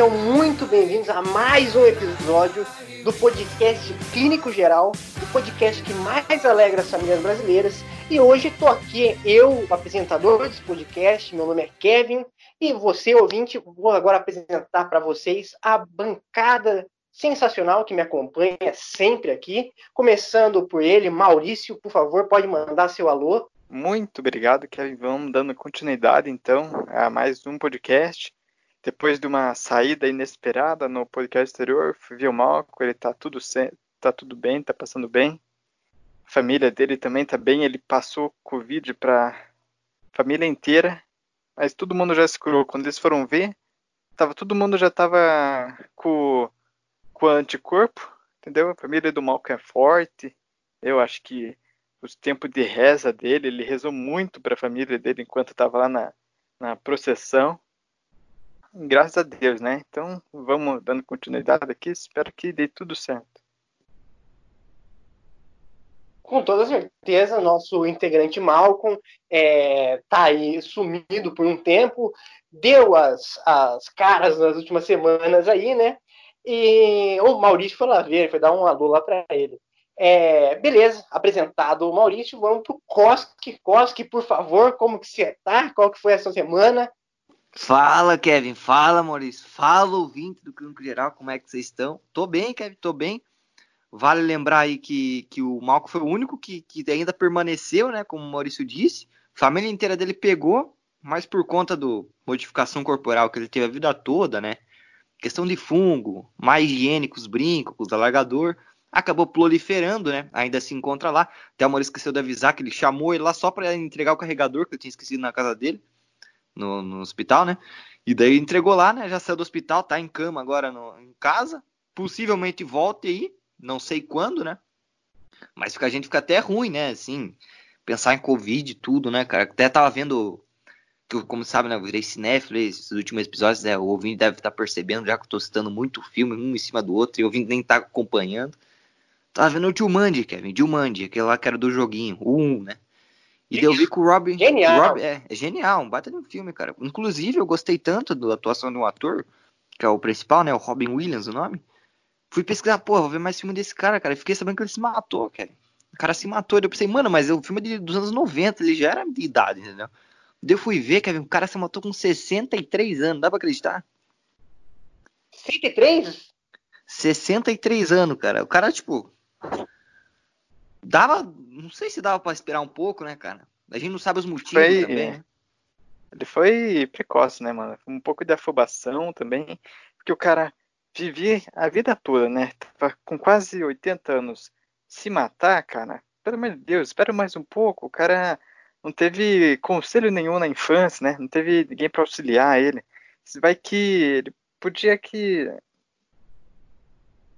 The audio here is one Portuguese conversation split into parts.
Sejam muito bem-vindos a mais um episódio do podcast Clínico Geral, o podcast que mais alegra as famílias brasileiras. E hoje estou aqui, eu, o apresentador desse podcast, meu nome é Kevin, e você, ouvinte, vou agora apresentar para vocês a bancada sensacional que me acompanha sempre aqui, começando por ele, Maurício, por favor, pode mandar seu alô. Muito obrigado, Kevin. Vamos dando continuidade, então, a mais um podcast depois de uma saída inesperada no podcast anterior, fui ver o Malco, ele tá tudo, tá tudo bem, tá passando bem. A família dele também tá bem, ele passou Covid pra família inteira, mas todo mundo já se curou. Quando eles foram ver, tava, todo mundo já tava com, com anticorpo, entendeu? A família do Malco é forte, eu acho que os tempos de reza dele, ele rezou muito para a família dele enquanto estava lá na, na processão graças a Deus, né? Então vamos dando continuidade aqui, espero que dê tudo certo. Com toda certeza, nosso integrante Malcolm é, tá aí sumido por um tempo, deu as, as caras nas últimas semanas aí, né? E o Maurício foi lá ver, foi dar um alô lá para ele. É, beleza, apresentado o Maurício, vamos pro Koski. Koski, por favor, como que você tá? Qual que foi essa semana? Fala, Kevin. Fala, Maurício. Fala, ouvinte do Clínico Geral. Como é que vocês estão? Tô bem, Kevin. Tô bem. Vale lembrar aí que, que o Malco foi o único que, que ainda permaneceu, né? Como o Maurício disse. A família inteira dele pegou, mas por conta do modificação corporal que ele teve a vida toda, né? Questão de fungo, mais higiênicos, brincos, alargador, acabou proliferando, né? Ainda se encontra lá. Até o Maurício esqueceu de avisar que ele chamou ele lá só para entregar o carregador que eu tinha esquecido na casa dele no, no hospital, né? E daí entregou lá, né? Já saiu do hospital, tá em cama agora no, em casa. Possivelmente volte aí, não sei quando, né? Mas a gente fica até ruim, né? Assim, pensar em Covid e tudo, né, cara? Até tava vendo, que como sabe, né? Eu virei cinéfilo esses últimos episódios, né? O ouvinte deve estar tá percebendo, já que eu tô citando muito filme, um em cima do outro, e o ouvinte nem tá acompanhando. Tava vendo o Jumanji, Kevin, Jumanji, aquele lá que era do joguinho, o 1, né? E eu vi que o Robin. Genial. O Robin, é, é, genial, um baita de um filme, cara. Inclusive, eu gostei tanto da atuação do ator, que é o principal, né? O Robin Williams, o nome. Fui pesquisar, porra, vou ver mais filme desse cara, cara. E fiquei sabendo que ele se matou, cara. O cara se matou. Eu pensei, mano, mas o filme é dos anos 90, ele já era de idade, entendeu? Daí eu fui ver, Kevin, o cara se matou com 63 anos, dá pra acreditar? 63? 63 anos, cara. O cara, tipo, Dava. Não sei se dava para esperar um pouco, né, cara? A gente não sabe os motivos foi, também. Né? Ele foi precoce, né, mano? Um pouco de afobação também. Porque o cara vivia a vida toda, né? Tava com quase 80 anos. Se matar, cara, pelo amor de Deus, espera mais um pouco. O cara não teve conselho nenhum na infância, né? Não teve ninguém para auxiliar ele. Vai que ele podia que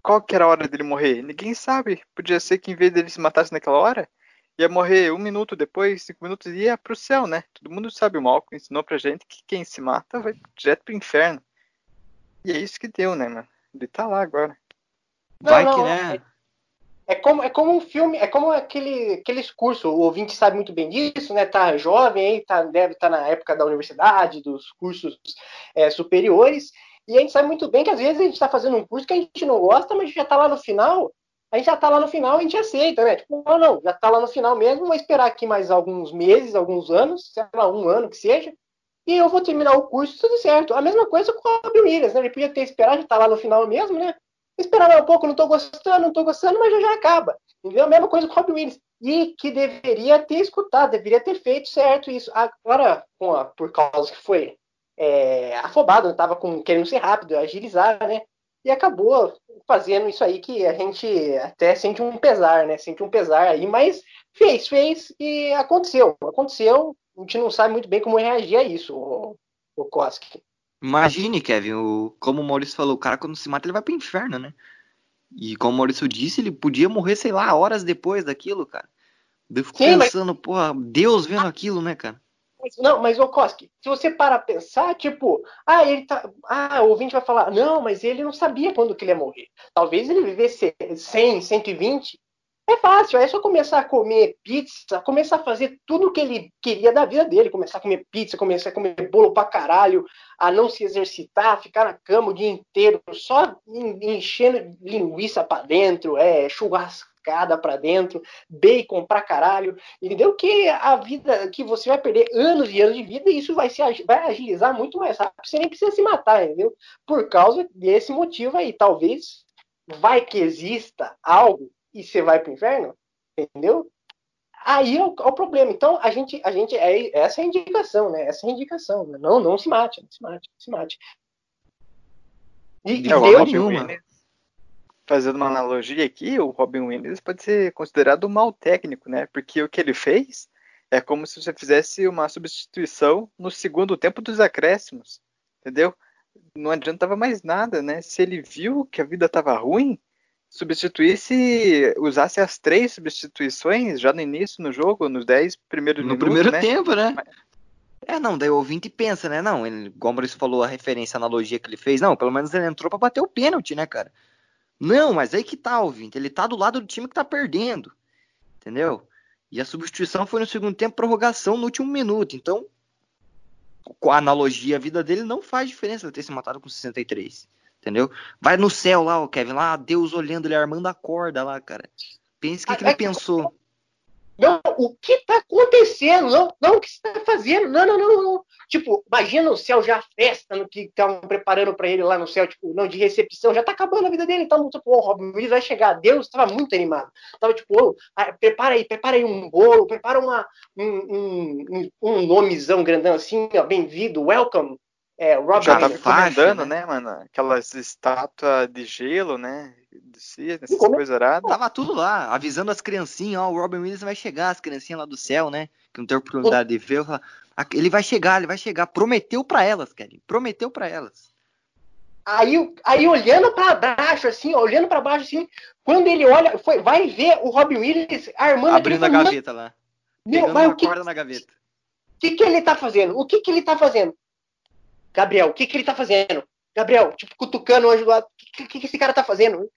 qual que era a hora dele morrer? Ninguém sabe. Podia ser que em vez dele se matasse naquela hora, ia morrer um minuto depois, cinco minutos, e ia pro céu, né? Todo mundo sabe, o Malcolm ensinou pra gente que quem se mata vai direto pro inferno. E é isso que deu, né, mano? Ele tá lá agora. Vai não, que, né? É, é, como, é como um filme, é como aquele, aquele curso, o ouvinte sabe muito bem disso, né? Tá jovem aí, tá, deve estar tá na época da universidade, dos cursos é, superiores, e a gente sabe muito bem que às vezes a gente está fazendo um curso que a gente não gosta, mas já está lá no final, a gente já está lá no final e a gente aceita, né? Tipo, não, não, já está lá no final mesmo, vou esperar aqui mais alguns meses, alguns anos, sei lá, um ano que seja, e eu vou terminar o curso, tudo certo. A mesma coisa com o Robin Williams, né? Ele podia ter esperado, já está lá no final mesmo, né? Esperar um pouco, não estou gostando, não estou gostando, mas já, já acaba. Entendeu? A mesma coisa com o Robin Williams. E que deveria ter escutado, deveria ter feito certo isso. Agora, por causa que foi é, afobado, estava querendo ser rápido, agilizar, né? E acabou fazendo isso aí que a gente até sente um pesar, né? Sente um pesar aí, mas fez, fez e aconteceu. Aconteceu, a gente não sabe muito bem como reagir a isso, o, o Koski. Imagine, Kevin, o, como o Maurício falou, o cara quando se mata ele vai pro inferno, né? E como o Maurício disse, ele podia morrer, sei lá, horas depois daquilo, cara. Eu fico Sim, pensando, mas... porra, Deus vendo aquilo, né, cara? Mas, não, mas o Koski, se você para pensar, tipo, ah, ele tá. Ah, o ouvinte vai falar, não, mas ele não sabia quando que ele ia morrer. Talvez ele vivesse 100, 120. É fácil, é só começar a comer pizza, começar a fazer tudo que ele queria da vida dele, começar a comer pizza, começar a comer bolo pra caralho, a não se exercitar, ficar na cama o dia inteiro, só enchendo linguiça pra dentro, é, churrascada pra dentro, bacon pra caralho, entendeu? Que a vida, que você vai perder anos e anos de vida e isso vai, se, vai agilizar muito mais rápido, você nem precisa se matar, entendeu? Por causa desse motivo aí, talvez vai que exista algo e você vai para o inferno, entendeu? Aí é o, é o, problema. Então, a gente, a gente é, essa é a indicação, né? Essa é a indicação. Né? Não, não se mate, não se mate, não se mate. E, e deu nenhuma. Fazendo uma analogia aqui, o Robin Williams pode ser considerado um mau técnico, né? Porque o que ele fez é como se você fizesse uma substituição no segundo tempo dos acréscimos, entendeu? Não adiantava mais nada, né? Se ele viu que a vida estava ruim, substituísse, usasse as três substituições já no início no jogo, nos 10 primeiros no minutos. No primeiro né? tempo, né? É, não, daí o ouvinte pensa, né? Não, ele, como Maurício falou, a referência, a analogia que ele fez, não, pelo menos ele entrou para bater o pênalti, né, cara? Não, mas aí que tá, ouvinte, ele tá do lado do time que tá perdendo, entendeu? E a substituição foi no segundo tempo, prorrogação no último minuto, então, com a analogia, a vida dele não faz diferença ele ter se matado com 63. Entendeu? Vai no céu lá, o Kevin, lá, Deus olhando, ele armando a corda lá, cara. Pense o que, que ele pensou. Não, o que tá acontecendo? Não, não, o que você tá fazendo? Não, não, não, não. Tipo, imagina o céu já festa no que estavam preparando para ele lá no céu, tipo, não, de recepção, já tá acabando a vida dele, então, tipo, o Robin Williams vai chegar. Deus tava muito animado. Tava tipo, oh, prepara aí, prepara aí um bolo, prepara uma, um, um, um nomezão grandão assim, ó, bem-vindo, welcome, é, o Robert já tava encomendando, né? né, mano? Aquelas estátuas de gelo, né? De si, essas coisas aradas. Tava tudo lá, avisando as criancinhas, ó, o Robin Williams vai chegar, as criancinhas lá do céu, né? Que não tem oportunidade de ver. Ele vai chegar, ele vai chegar. Prometeu para elas, Kelly. Prometeu para elas. Aí, aí olhando para baixo, assim, olhando para baixo, assim, quando ele olha, foi, vai ver o Robin Williams armando Abrindo a gaveta lá. Meu, mas o que, corda na gaveta. O que, que ele tá fazendo? O que, que ele tá fazendo? Gabriel, o que, que ele tá fazendo? Gabriel, tipo, cutucando o anjo do lado. O que, que, que esse cara tá fazendo?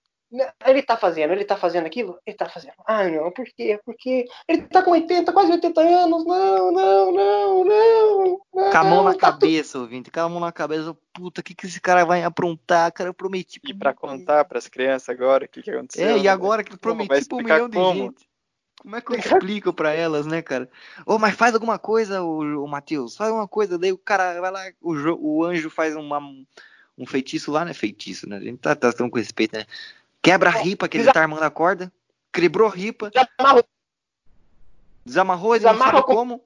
Ele tá fazendo, ele tá fazendo aquilo? Ele tá fazendo. Ah, não, por quê? Porque ele tá com 80, quase 80 anos. Não, não, não, não. não com a mão na tá cabeça, tu... ouvinte. Com a mão na cabeça. Puta, o que, que esse cara vai aprontar? Cara, eu prometi. E pra contar pras crianças agora o que, que aconteceu. É, e né? agora que eu prometi pra um milhão de gente. Como é que eu explico para elas, né, cara? Ô, oh, mas faz alguma coisa, o, o Matheus, faz alguma coisa. Daí o cara vai lá, o, o anjo faz uma, um feitiço lá, né? Feitiço, né? A gente tá tratando com respeito, né? Quebra a ripa que ele tá armando a corda, quebrou a ripa. Desamarrou. Desamarrou, ele Desamarrou não sabe como.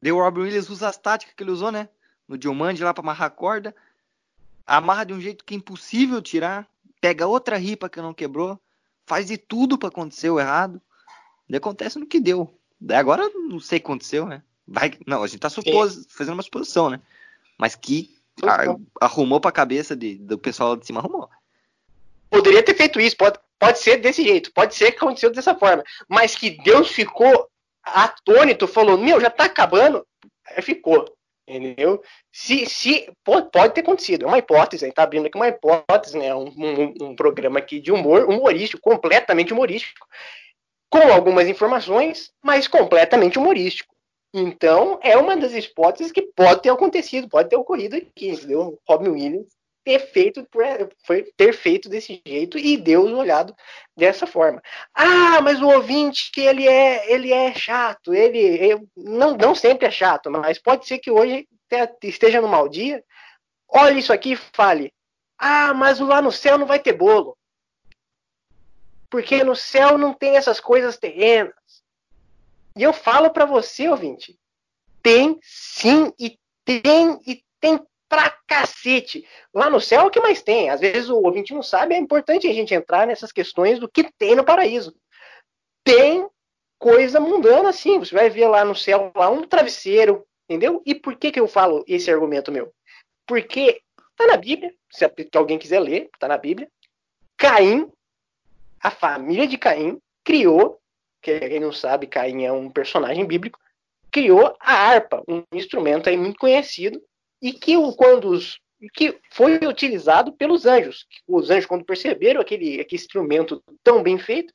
Deu o Robin Williams usa as táticas que ele usou, né? No Diomande lá pra amarrar a corda. Amarra de um jeito que é impossível tirar. Pega outra ripa que não quebrou faz de tudo para acontecer o errado. E acontece no que deu. Agora não sei o que aconteceu, né? Vai, não, a gente tá supos, fazendo uma suposição, né? Mas que a, arrumou pra cabeça de, do pessoal lá de cima, arrumou. Poderia ter feito isso, pode, pode ser desse jeito, pode ser que aconteceu dessa forma. Mas que Deus ficou atônito, falou, meu, já tá acabando, ficou. Entendeu? Se, se pode, pode, ter acontecido, é uma hipótese, a gente tá abrindo aqui uma hipótese, né? Um, um, um, programa aqui de humor, humorístico, completamente humorístico, com algumas informações, mas completamente humorístico. Então, é uma das hipóteses que pode ter acontecido, pode ter ocorrido aqui, entendeu? Robin Williams ter feito, foi ter feito desse jeito e Deus olhado dessa forma. Ah, mas o ouvinte que ele é, ele é chato, ele, ele não, não sempre é chato, mas pode ser que hoje esteja no mau dia. Olhe isso aqui e fale: Ah, mas lá no céu não vai ter bolo. Porque no céu não tem essas coisas terrenas. E eu falo para você, ouvinte, tem sim e tem e tem pra cacete. Lá no céu é o que mais tem. Às vezes o ouvinte não sabe, é importante a gente entrar nessas questões do que tem no paraíso. Tem coisa mundana assim. Você vai ver lá no céu lá um travesseiro, entendeu? E por que, que eu falo esse argumento meu? Porque tá na Bíblia, se alguém quiser ler, tá na Bíblia. Caim, a família de Caim, criou, quem não sabe, Caim é um personagem bíblico, criou a harpa, um instrumento aí muito conhecido, e que quando os, que foi utilizado pelos anjos. Os anjos, quando perceberam aquele, aquele instrumento tão bem feito,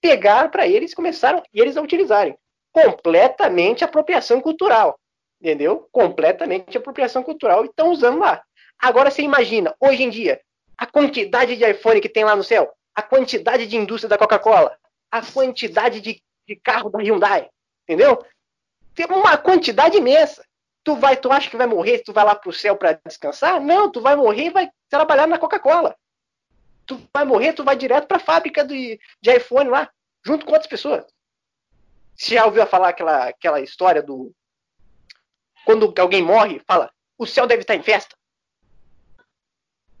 pegaram para eles começaram e eles a utilizarem. Completamente apropriação cultural. Entendeu? Completamente apropriação cultural e estão usando lá. Agora você imagina, hoje em dia, a quantidade de iPhone que tem lá no céu, a quantidade de indústria da Coca-Cola, a quantidade de, de carro da Hyundai, entendeu? Tem uma quantidade imensa. Tu vai, tu acha que vai morrer tu vai lá pro céu para descansar? Não, tu vai morrer e vai trabalhar na Coca-Cola. Tu vai morrer, tu vai direto para a fábrica de, de iPhone lá, junto com outras pessoas. Você já ouviu falar aquela, aquela história do quando alguém morre, fala, o céu deve estar em festa.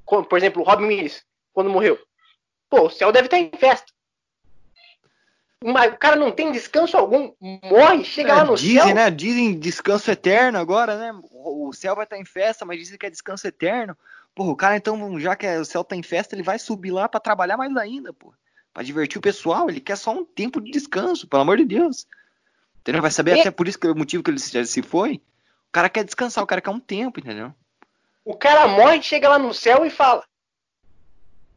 Como, por exemplo, o Robin Williams, quando morreu. Pô, o céu deve estar em festa. O cara não tem descanso algum, morre, chega é, lá no dizem, céu. Né? Dizem descanso eterno agora, né? O céu vai estar em festa, mas dizem que é descanso eterno. Porra, o cara então, já que o céu tá em festa, ele vai subir lá para trabalhar mais ainda, pô. Pra divertir o pessoal, ele quer só um tempo de descanso, pelo amor de Deus. Entendeu? Vai saber e... até por isso que é o motivo que ele se foi. O cara quer descansar, o cara quer um tempo, entendeu? O cara morre, chega lá no céu e fala: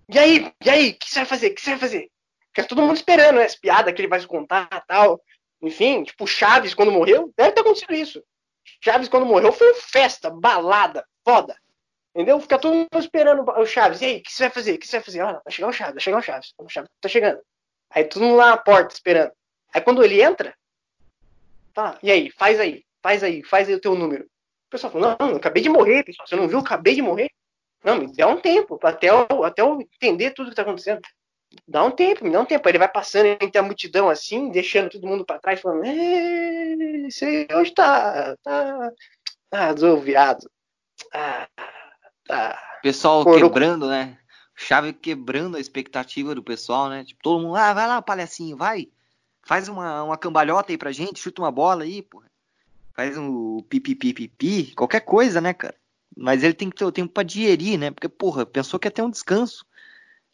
E aí, e aí, o que você vai fazer? O que você vai fazer? Fica todo mundo esperando, né? As piadas que ele vai contar tal. Enfim, tipo, Chaves quando morreu, deve ter acontecido isso. Chaves quando morreu foi festa, balada, foda. Entendeu? Fica todo mundo esperando o Chaves. E aí, o que você vai fazer? O que você vai fazer? Olha, vai chegar o Chaves, vai chegar o Chaves. O Chaves tá chegando. Aí todo mundo lá na porta esperando. Aí quando ele entra, tá, e aí, faz aí, faz aí, faz aí o teu número. O pessoal fala, não, acabei de morrer, pessoal. Você não viu? Acabei de morrer. Não, me dá um tempo até eu, até eu entender tudo que tá acontecendo dá um tempo, me dá um tempo. Ele vai passando entre a multidão assim, deixando todo mundo para trás, falando: esse hoje tá, tá, tá desoviado. Ah, tá. Pessoal Coro... quebrando, né? Chave quebrando a expectativa do pessoal, né? Tipo, todo mundo, ah, vai lá, palhacinho, vai. Faz uma, uma cambalhota aí pra gente, chuta uma bola aí, porra. Faz um pipipipipi, qualquer coisa, né, cara? Mas ele tem que ter o tempo pra digerir, né? Porque, porra, pensou que ia ter um descanso.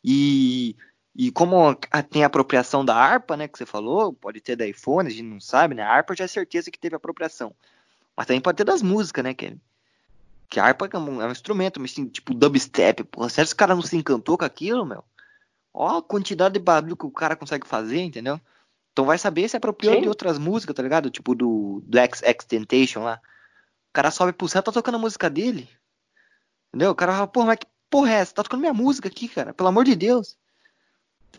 E e como tem a apropriação da harpa, né, que você falou, pode ter da iPhone, a gente não sabe, né? A harpa já é certeza que teve apropriação. Mas também pode ter das músicas, né, Kevin? Que a harpa é um, é um instrumento, mas assim, tipo dubstep, porra. Sério, esse cara não se encantou com aquilo, meu? Ó a quantidade de barulho que o cara consegue fazer, entendeu? Então vai saber se apropriou Sim. de outras músicas, tá ligado? Tipo do, do X, X Temptation lá. O cara sobe pro céu, tá tocando a música dele. Entendeu? O cara fala, porra, mas que porra é essa? Tá tocando minha música aqui, cara. Pelo amor de Deus.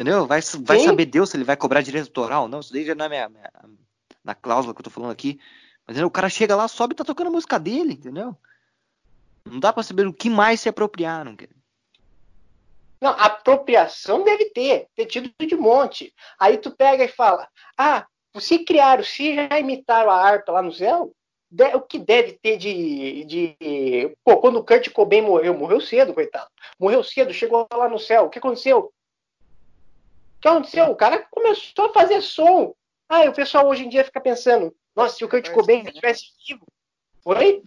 Entendeu? Vai, vai saber Deus se ele vai cobrar direito autoral ou não. Isso daí já não é minha, minha, na cláusula que eu tô falando aqui. Mas entendeu? o cara chega lá, sobe e tá tocando a música dele, entendeu? Não dá pra saber o que mais se apropriaram. Não, apropriação deve ter, ter tido de monte. Aí tu pega e fala, ah, se criaram, se já imitaram a harpa lá no céu, o que deve ter de, de. Pô, quando o Kurt Cobain morreu, morreu cedo, coitado. Morreu cedo, chegou lá no céu. O que aconteceu? O que aconteceu? O cara começou a fazer som. Ah, o pessoal hoje em dia fica pensando, nossa, se o Kurt Cobain estivesse vivo. Foi?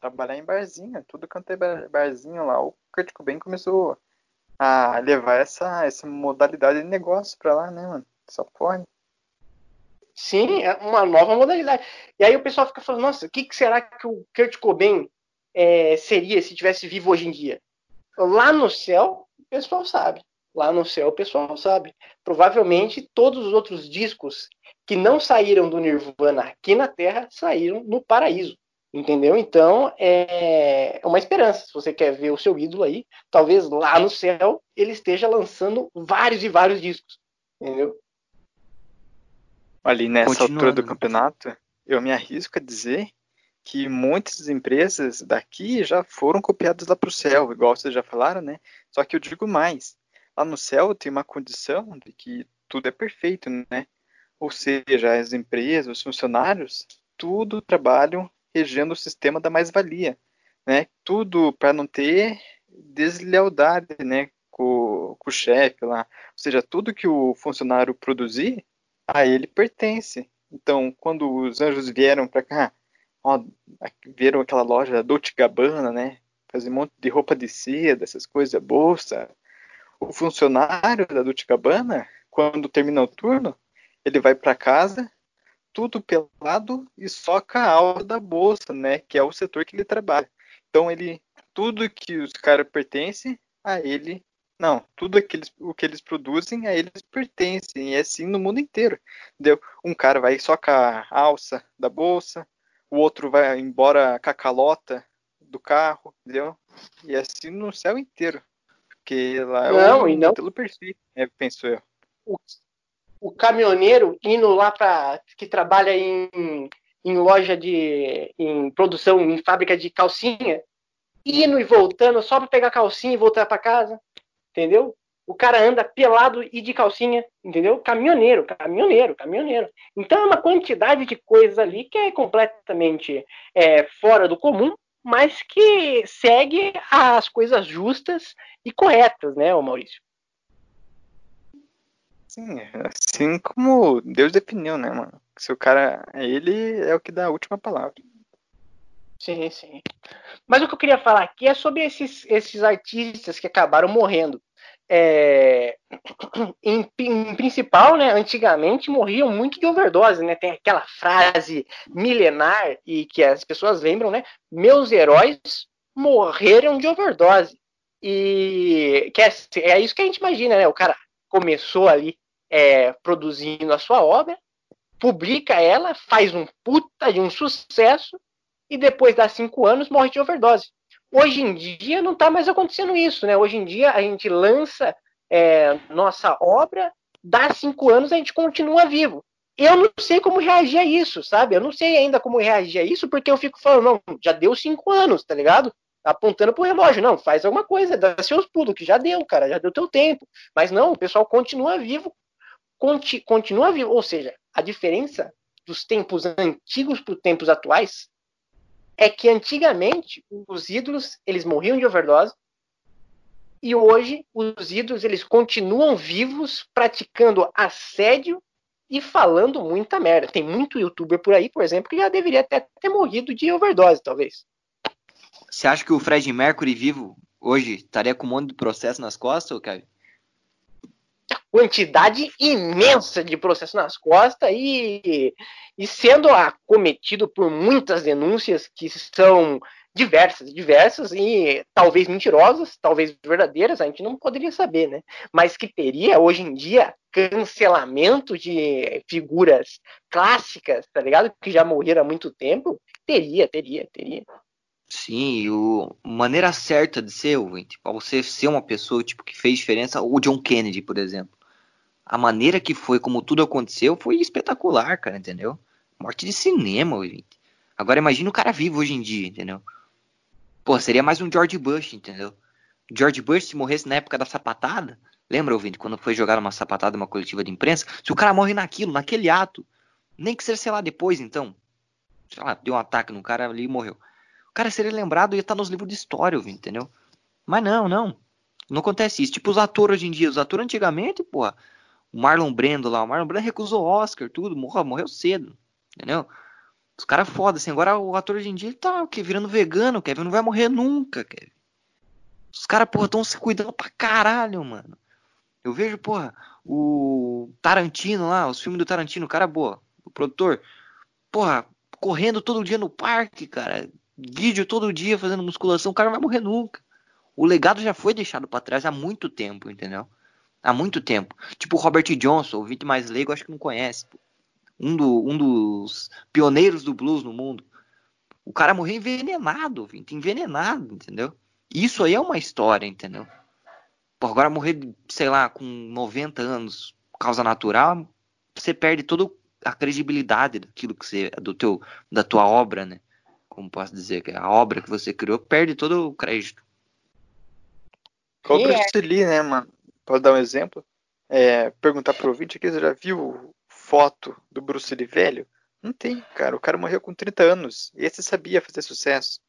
Trabalhar em barzinho, tudo quanto é barzinho lá. O Kurt Cobain começou a levar essa, essa modalidade de negócio pra lá, né, mano? Só pode. Sim, é uma nova modalidade. E aí o pessoal fica falando, nossa, o que, que será que o Kurt Cobain é, seria se tivesse vivo hoje em dia? Lá no céu, o pessoal sabe lá no céu o pessoal sabe. Provavelmente todos os outros discos que não saíram do Nirvana aqui na Terra saíram no paraíso. Entendeu? Então é uma esperança. Se você quer ver o seu ídolo aí, talvez lá no céu ele esteja lançando vários e vários discos. Entendeu? Ali nessa altura do campeonato, eu me arrisco a dizer que muitas empresas daqui já foram copiadas lá para o céu, igual vocês já falaram, né? Só que eu digo mais, lá no céu tem uma condição de que tudo é perfeito, né? Ou seja, as empresas, os funcionários, tudo trabalham regendo o sistema da mais-valia, né? Tudo para não ter deslealdade, né? Com, com o chefe lá. Ou seja, tudo que o funcionário produzir, a ele pertence. Então, quando os anjos vieram para cá, ó, viram aquela loja Dolce Gabbana, né? Fazer um monte de roupa de seda, essas coisas, bolsa, o funcionário da Dolce Gabbana, quando termina o turno, ele vai para casa, tudo pelado e soca a alva da bolsa, né? Que é o setor que ele trabalha. Então ele tudo que os caras pertencem a ele. Não, tudo aqueles, o que eles produzem a eles pertencem. E é assim no mundo inteiro. Um cara vai com a alça da bolsa, o outro vai embora com a calota do carro, entendeu? E é assim no céu inteiro. Porque lá é não, o e não... modelo perfeito, é, penso eu. O, o caminhoneiro indo lá para que trabalha em, em loja de em produção, em fábrica de calcinha, indo e voltando só para pegar calcinha e voltar para casa, entendeu? O cara anda pelado e de calcinha, entendeu? Caminhoneiro, caminhoneiro, caminhoneiro. Então é uma quantidade de coisas ali que é completamente é, fora do comum, mas que segue as coisas justas e corretas, né, Maurício? Sim, assim como Deus definiu, né, mano? Se o cara é ele, é o que dá a última palavra. Sim, sim. Mas o que eu queria falar aqui é sobre esses, esses artistas que acabaram morrendo. É, em, em, principal, né, antigamente morriam muito de overdose, né? Tem aquela frase milenar e que as pessoas lembram, né? Meus heróis morreram de overdose. E que é, é isso que a gente imagina, né? O cara começou ali é, produzindo a sua obra, publica ela, faz um puta de um sucesso e depois das cinco anos morre de overdose. Hoje em dia não está mais acontecendo isso, né? Hoje em dia a gente lança é, nossa obra, dá cinco anos a gente continua vivo. Eu não sei como reagir a isso, sabe? Eu não sei ainda como reagir a isso, porque eu fico falando, não, já deu cinco anos, tá ligado? Apontando pro relógio, não, faz alguma coisa, dá seus pulos, que já deu, cara, já deu teu tempo. Mas não, o pessoal continua vivo, conti, continua vivo. Ou seja, a diferença dos tempos antigos para os tempos atuais é que antigamente os ídolos eles morriam de overdose e hoje os ídolos eles continuam vivos praticando assédio e falando muita merda. Tem muito youtuber por aí, por exemplo, que já deveria até ter morrido de overdose, talvez. Você acha que o Fred Mercury vivo hoje estaria com um monte de processo nas costas, Kevin? Quantidade imensa de processo nas costas e, e sendo acometido por muitas denúncias que são diversas, diversas e talvez mentirosas, talvez verdadeiras, a gente não poderia saber, né? Mas que teria hoje em dia cancelamento de figuras clássicas, tá ligado? Que já morreram há muito tempo, teria, teria, teria. Sim, o maneira certa de ser, ouvinte, para você ser uma pessoa tipo que fez diferença, o John Kennedy, por exemplo a maneira que foi, como tudo aconteceu, foi espetacular, cara, entendeu? Morte de cinema, gente. Agora imagina o cara vivo hoje em dia, entendeu? Pô, seria mais um George Bush, entendeu? George Bush, se morresse na época da sapatada, lembra, ouvinte, quando foi jogar uma sapatada uma coletiva de imprensa? Se o cara morre naquilo, naquele ato, nem que seja, sei lá, depois, então, sei lá, deu um ataque no cara ali e morreu. Cara seria lembrado e ia estar nos livros de história, entendeu? Mas não, não. Não acontece isso. Tipo os atores hoje em dia. Os atores antigamente, porra, o Marlon Brando lá, o Marlon Brando recusou o Oscar, tudo, morreu, morreu cedo, entendeu? Os caras foda, assim, agora o ator hoje em dia tá o quê? virando vegano, Kevin, não vai morrer nunca, Kevin. Os caras, porra, estão se cuidando pra caralho, mano. Eu vejo, porra, o Tarantino lá, os filmes do Tarantino, o cara boa, o produtor, porra, correndo todo dia no parque, cara, vídeo todo dia fazendo musculação, o cara não vai morrer nunca. O legado já foi deixado para trás há muito tempo, entendeu? há muito tempo. Tipo o Robert Johnson, o Vinte mais leigo, acho que não conhece. Um, do, um dos pioneiros do blues no mundo. O cara morreu envenenado, Vinte, envenenado, entendeu? Isso aí é uma história, entendeu? Pô, agora morrer, sei lá, com 90 anos, causa natural, você perde toda a credibilidade daquilo que você, do teu, da tua obra, né? Como posso dizer, que a obra que você criou perde todo o crédito. Qual o Bruce Lee, né, mano? Pode dar um exemplo? É, perguntar pro ouvinte aqui, você já viu foto do Bruce Lee velho? Não tem, cara. O cara morreu com 30 anos. E esse sabia fazer sucesso.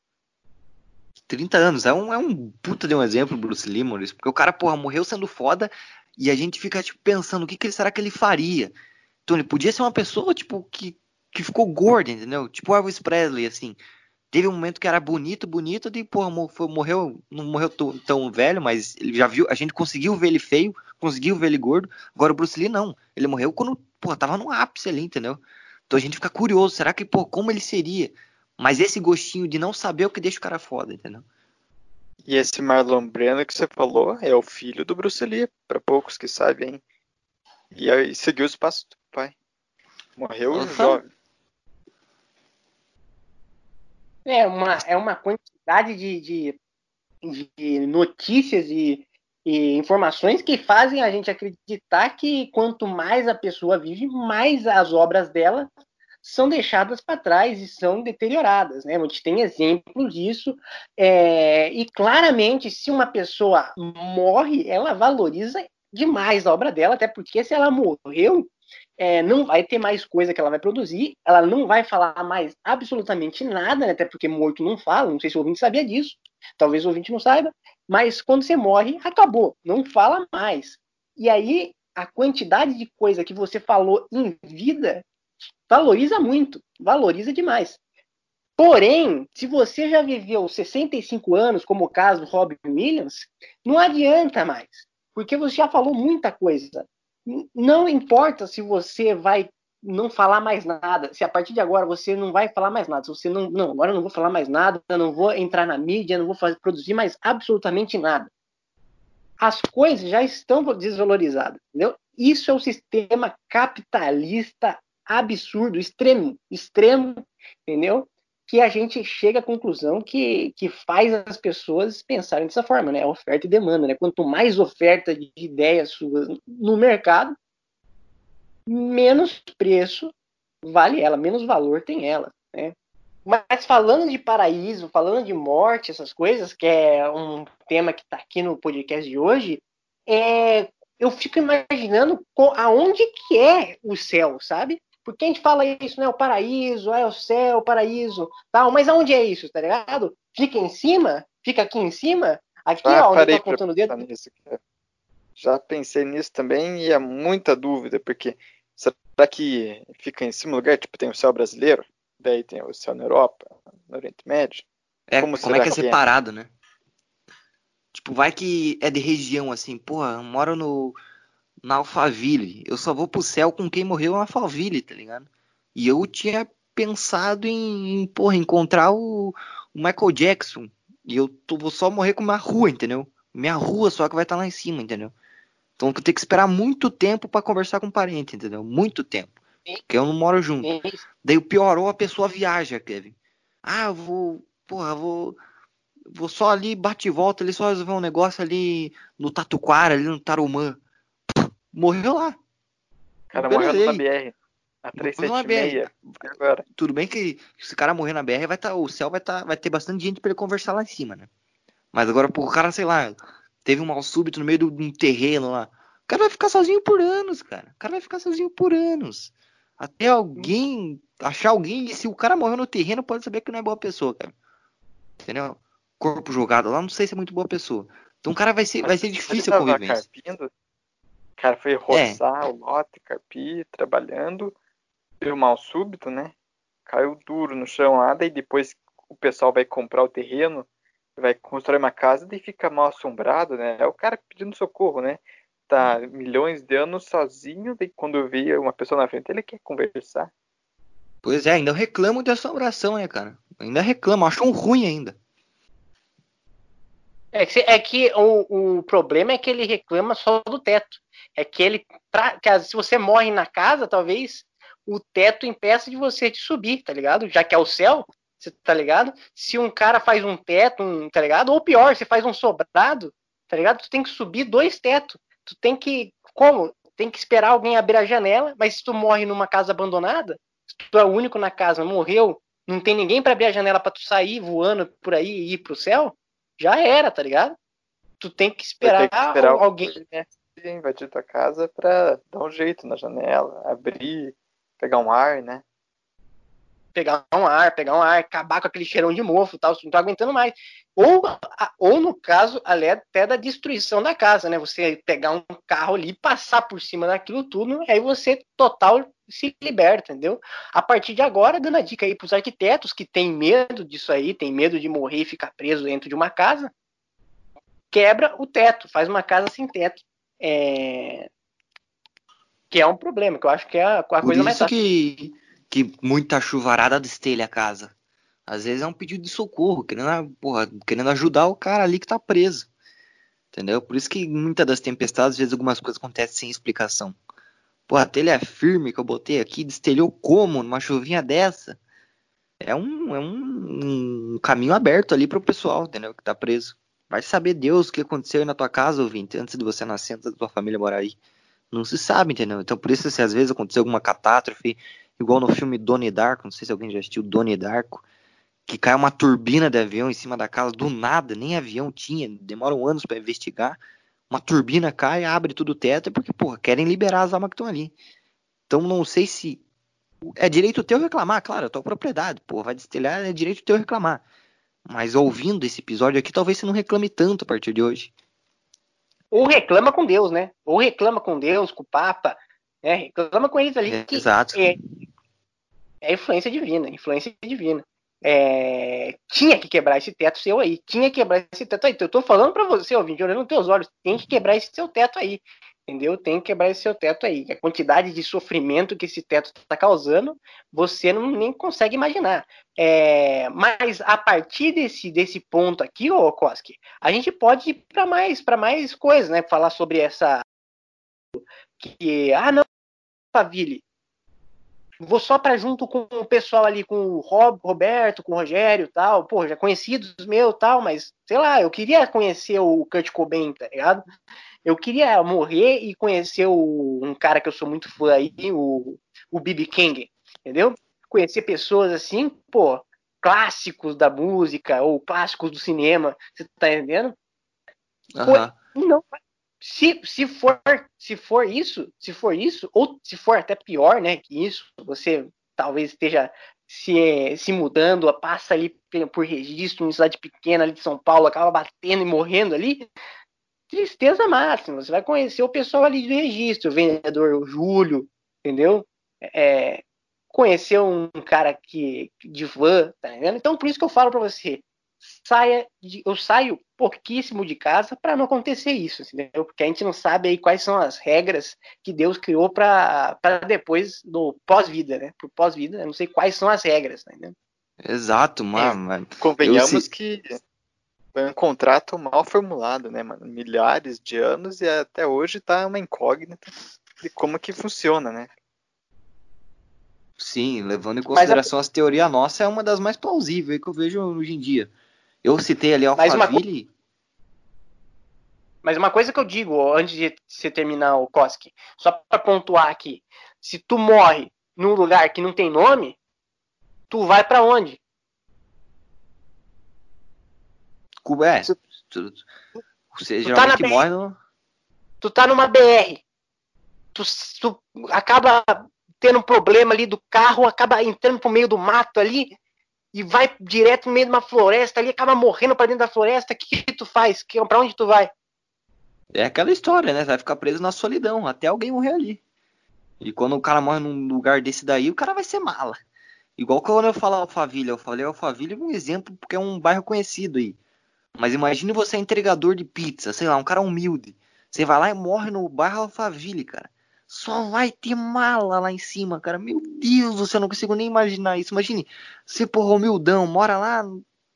30 anos. É um, é um puta de um exemplo, Bruce Lee, Maurício. Porque o cara, porra, morreu sendo foda. E a gente fica, tipo, pensando o que, que será que ele faria. Então, ele podia ser uma pessoa, tipo, que, que ficou gorda, entendeu? Tipo Elvis Presley, assim. Teve um momento que era bonito, bonito, e porra, morreu, não morreu tão, velho, mas ele já viu, a gente conseguiu ver ele feio, conseguiu ver ele gordo. Agora o Bruce Lee não, ele morreu quando, porra, tava no ápice ali, entendeu? Então a gente fica curioso, será que, pô, como ele seria? Mas esse gostinho de não saber é o que deixa o cara foda, entendeu? E esse Marlon Brando que você falou é o filho do Bruce Lee, para poucos que sabem. E aí seguiu os passos do pai. Morreu jovem. É uma, é uma quantidade de, de, de notícias e, e informações que fazem a gente acreditar que quanto mais a pessoa vive, mais as obras dela são deixadas para trás e são deterioradas. Né? A gente tem exemplos disso. É, e claramente, se uma pessoa morre, ela valoriza demais a obra dela, até porque se ela morreu, é, não vai ter mais coisa que ela vai produzir, ela não vai falar mais absolutamente nada, né? até porque morto não fala, não sei se o ouvinte sabia disso, talvez o ouvinte não saiba, mas quando você morre, acabou, não fala mais. E aí, a quantidade de coisa que você falou em vida valoriza muito, valoriza demais. Porém, se você já viveu 65 anos, como o caso do Robin Williams, não adianta mais, porque você já falou muita coisa. Não importa se você vai não falar mais nada, se a partir de agora você não vai falar mais nada, se você não, não, agora eu não vou falar mais nada, não vou entrar na mídia, não vou fazer, produzir mais absolutamente nada. As coisas já estão desvalorizadas, entendeu? Isso é o sistema capitalista absurdo, extremo, extremo, entendeu? Que a gente chega à conclusão que, que faz as pessoas pensarem dessa forma, né? Oferta e demanda, né? Quanto mais oferta de ideias suas no mercado, menos preço vale ela, menos valor tem ela, né? Mas falando de paraíso, falando de morte, essas coisas, que é um tema que está aqui no podcast de hoje, é, eu fico imaginando aonde que é o céu, sabe? Porque a gente fala isso, né? O paraíso, é o céu, o paraíso, tal. Mas aonde é isso, tá ligado? Fica em cima? Fica aqui em cima? Aqui, ah, ó, onde tá contando o dedo. Nisso, Já pensei nisso também e é muita dúvida, porque será que fica em cima do lugar? Tipo, tem o céu brasileiro, daí tem o céu na Europa, no Oriente Médio. É, como, como é que é separado, né? Tipo, vai que é de região, assim, porra, moro no na Alphaville. Eu só vou pro céu com quem morreu na Alphaville, tá ligado? E eu tinha pensado em, em porra, encontrar o, o, Michael Jackson. E eu tô, vou só morrer com uma rua, entendeu? Minha rua só que vai estar tá lá em cima, entendeu? Então eu vou ter que esperar muito tempo para conversar com um parente, entendeu? Muito tempo. Porque eu não moro junto. Daí o piorou, a pessoa viaja, Kevin. Ah, eu vou. Porra, eu vou. Vou só ali, bate e volta ali, só resolver um negócio ali no Tatuquara, ali no Tarumã morreu lá. O cara morreu na BR. A 376. Agora. Tudo bem que se o cara morrer na BR, vai tá, o céu vai, tá, vai ter bastante gente pra ele conversar lá em cima, né? Mas agora, pô, o cara, sei lá, teve um mal súbito no meio de um terreno lá. O cara vai ficar sozinho por anos, cara. O cara vai ficar sozinho por anos. Até alguém achar alguém. E se o cara morreu no terreno, pode saber que não é boa pessoa, cara. Entendeu? Corpo jogado lá, não sei se é muito boa pessoa. Então o cara vai ser, vai ser difícil a convivência. Carpindo, o cara foi roçar é. o lote, carpir, trabalhando, deu mal súbito, né? Caiu duro no chão lá, daí depois o pessoal vai comprar o terreno, vai construir uma casa, daí fica mal assombrado, né? É o cara pedindo socorro, né? Tá milhões de anos sozinho, daí quando vê uma pessoa na frente, ele quer conversar. Pois é, ainda reclamo de assombração, né, cara? Ainda reclamo, acho um ruim ainda. É que, é que o, o problema é que ele reclama só do teto. É que ele, pra, que se você morre na casa, talvez o teto impeça de você de subir, tá ligado? Já que é o céu, você tá ligado? Se um cara faz um teto, um, tá ligado? Ou pior, você faz um sobrado, tá ligado? Tu tem que subir dois tetos. Tu tem que, como? Tem que esperar alguém abrir a janela, mas se tu morre numa casa abandonada, se tu é o único na casa, morreu, não tem ninguém para abrir a janela para tu sair voando por aí e ir pro céu, já era, tá ligado? Tu tem que esperar, que esperar alguém, né? Invadir tua casa pra dar um jeito na janela, abrir, pegar um ar, né? Pegar um ar, pegar um ar, acabar com aquele cheirão de mofo tal, você não tá aguentando mais. Ou, ou no caso, ali até da destruição da casa, né? Você pegar um carro ali, passar por cima daquilo tudo, aí você total se liberta, entendeu? A partir de agora, dando a dica aí pros arquitetos que têm medo disso aí, tem medo de morrer e ficar preso dentro de uma casa, quebra o teto, faz uma casa sem teto. É... Que é um problema, que eu acho que é a, a coisa mais fácil. que, que muita chuvarada destelha a casa. Às vezes é um pedido de socorro, querendo, porra, querendo ajudar o cara ali que tá preso. Entendeu? Por isso que muitas das tempestades, às vezes algumas coisas acontecem sem explicação. Pô, a telha firme que eu botei aqui destelhou como numa chuvinha dessa? É um, é um, um caminho aberto ali pro pessoal, entendeu? Que tá preso. Vai saber Deus o que aconteceu aí na tua casa, ouvinte, antes de você nascer, antes da tua família morar aí. Não se sabe, entendeu? Então por isso, se às vezes aconteceu alguma catástrofe, igual no filme Donnie Darko, não sei se alguém já assistiu Donnie Darko, que cai uma turbina de avião em cima da casa do nada, nem avião tinha, demoram anos para investigar. Uma turbina cai, abre tudo o teto, é porque, porra, querem liberar as almas que estão ali. Então não sei se. É direito teu reclamar, claro, é tua propriedade, porra, vai destelhar, é direito teu reclamar. Mas ouvindo esse episódio aqui, talvez você não reclame tanto a partir de hoje. Ou reclama com Deus, né? Ou reclama com Deus, com o Papa, né? Reclama com eles ali. É, que exato. É, é influência divina, influência divina. É, tinha que quebrar esse teto seu aí, tinha que quebrar esse teto aí. Eu tô falando para você, ouvinte, olhando nos teus olhos, tem que quebrar esse seu teto aí entendeu? Tem que quebrar esse seu teto aí. A quantidade de sofrimento que esse teto está causando, você não nem consegue imaginar. É, mas a partir desse, desse ponto aqui, ô Koski, a gente pode ir para mais para mais coisas, né? Falar sobre essa que ah não, Faville, vou só para junto com o pessoal ali, com o Rob, Roberto, com o Rogério tal, pô, já conhecidos meu tal, mas sei lá, eu queria conhecer o Kurt Cobain, tá ligado? Eu queria morrer e conhecer o, um cara que eu sou muito fã aí, o, o B.B. King, entendeu? Conhecer pessoas assim, pô, clássicos da música ou clássicos do cinema, você tá entendendo? Uhum. Não, se, se for se for isso, se for isso, ou se for até pior, né, que isso, você talvez esteja se, se mudando, passa ali por registro, em cidade pequena ali de São Paulo, acaba batendo e morrendo ali, tristeza máxima. Você vai conhecer o pessoal ali do registro, o vendedor Júlio, entendeu? É, conhecer um cara que de van, tá entendendo? Então por isso que eu falo para você, saia de, eu saio pouquíssimo de casa para não acontecer isso, entendeu? Porque a gente não sabe aí quais são as regras que Deus criou para depois do pós-vida, né? Pro pós-vida, eu não sei quais são as regras, tá entendendo? Exato, mano. É, convenhamos eu, que foi um contrato mal formulado, né, mano? Milhares de anos e até hoje tá uma incógnita de como que funciona, né? Sim, levando em consideração a... as teorias nossas, é uma das mais plausíveis que eu vejo hoje em dia. Eu citei ali Alphaville. Uma... Mas uma coisa que eu digo antes de você terminar o Koski, só para pontuar aqui, se tu morre num lugar que não tem nome, tu vai para onde? É, tu, tu, você tu geralmente tá morre no... Tu tá numa BR. Tu, tu acaba tendo um problema ali do carro, acaba entrando pro meio do mato ali e vai direto no meio de uma floresta ali, acaba morrendo para dentro da floresta. O que, que tu faz? Que, pra onde tu vai? É aquela história, né? Você vai ficar preso na solidão até alguém morrer ali. E quando o cara morre num lugar desse daí, o cara vai ser mala. Igual quando eu falo Alphaville, eu falei Alphaville é um exemplo porque é um bairro conhecido aí. Mas imagine você é entregador de pizza, sei lá, um cara humilde. Você vai lá e morre no bairro Alphaville, cara. Só vai ter mala lá em cima, cara. Meu Deus eu não consigo nem imaginar isso. Imagine, você, porra, humildão, mora lá,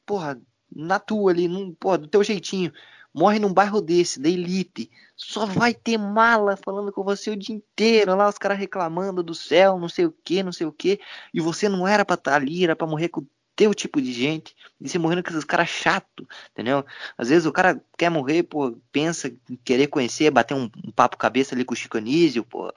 porra, na tua ali, num, porra, do teu jeitinho. Morre num bairro desse, da elite. Só vai ter mala falando com você o dia inteiro. Lá os caras reclamando do céu, não sei o que, não sei o que. E você não era pra estar tá ali, era pra morrer com teu tipo de gente, e você morrendo com esses caras chato, entendeu? Às vezes o cara quer morrer, pô, pensa em querer conhecer, bater um, um papo cabeça ali com o Chico Anísio, pô,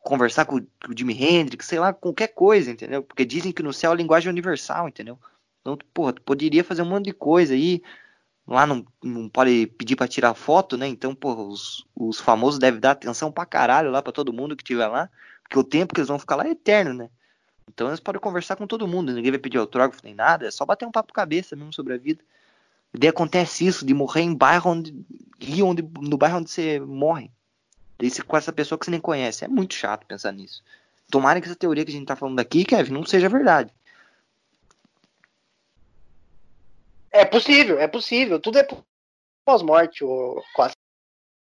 conversar com, com, o Jimi Hendrix, sei lá, qualquer coisa, entendeu? Porque dizem que no céu a linguagem é universal, entendeu? Então, pô, tu poderia fazer um monte de coisa aí, lá não, não pode pedir para tirar foto, né? Então, pô, os, os famosos devem dar atenção pra caralho lá para todo mundo que tiver lá, porque o tempo que eles vão ficar lá é eterno, né? Então eles podem conversar com todo mundo, ninguém vai pedir autógrafo nem nada, é só bater um papo cabeça mesmo sobre a vida. E daí acontece isso, de morrer em bairro onde. ir onde, no bairro onde você morre. Você, com essa pessoa que você nem conhece. É muito chato pensar nisso. Tomara que essa teoria que a gente tá falando aqui, Kevin, não seja verdade. É possível, é possível. Tudo é pós-morte, quase.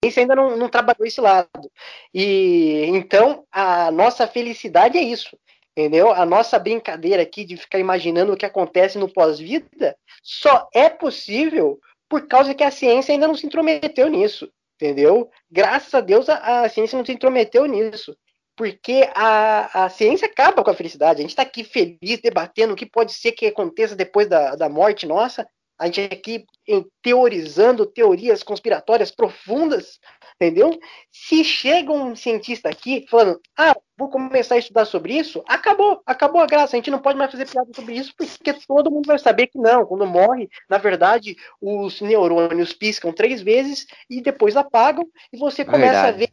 Esse ainda não, não trabalhou esse lado. E então a nossa felicidade é isso Entendeu? A nossa brincadeira aqui de ficar imaginando o que acontece no pós-vida só é possível por causa que a ciência ainda não se intrometeu nisso. Entendeu? Graças a Deus a, a ciência não se intrometeu nisso. Porque a, a ciência acaba com a felicidade. A gente está aqui feliz, debatendo o que pode ser que aconteça depois da, da morte nossa. A gente aqui em, teorizando teorias conspiratórias profundas, entendeu? Se chega um cientista aqui falando, ah, vou começar a estudar sobre isso, acabou, acabou a graça. A gente não pode mais fazer piada sobre isso, porque todo mundo vai saber que não. Quando morre, na verdade, os neurônios piscam três vezes e depois apagam, e você começa verdade. a ver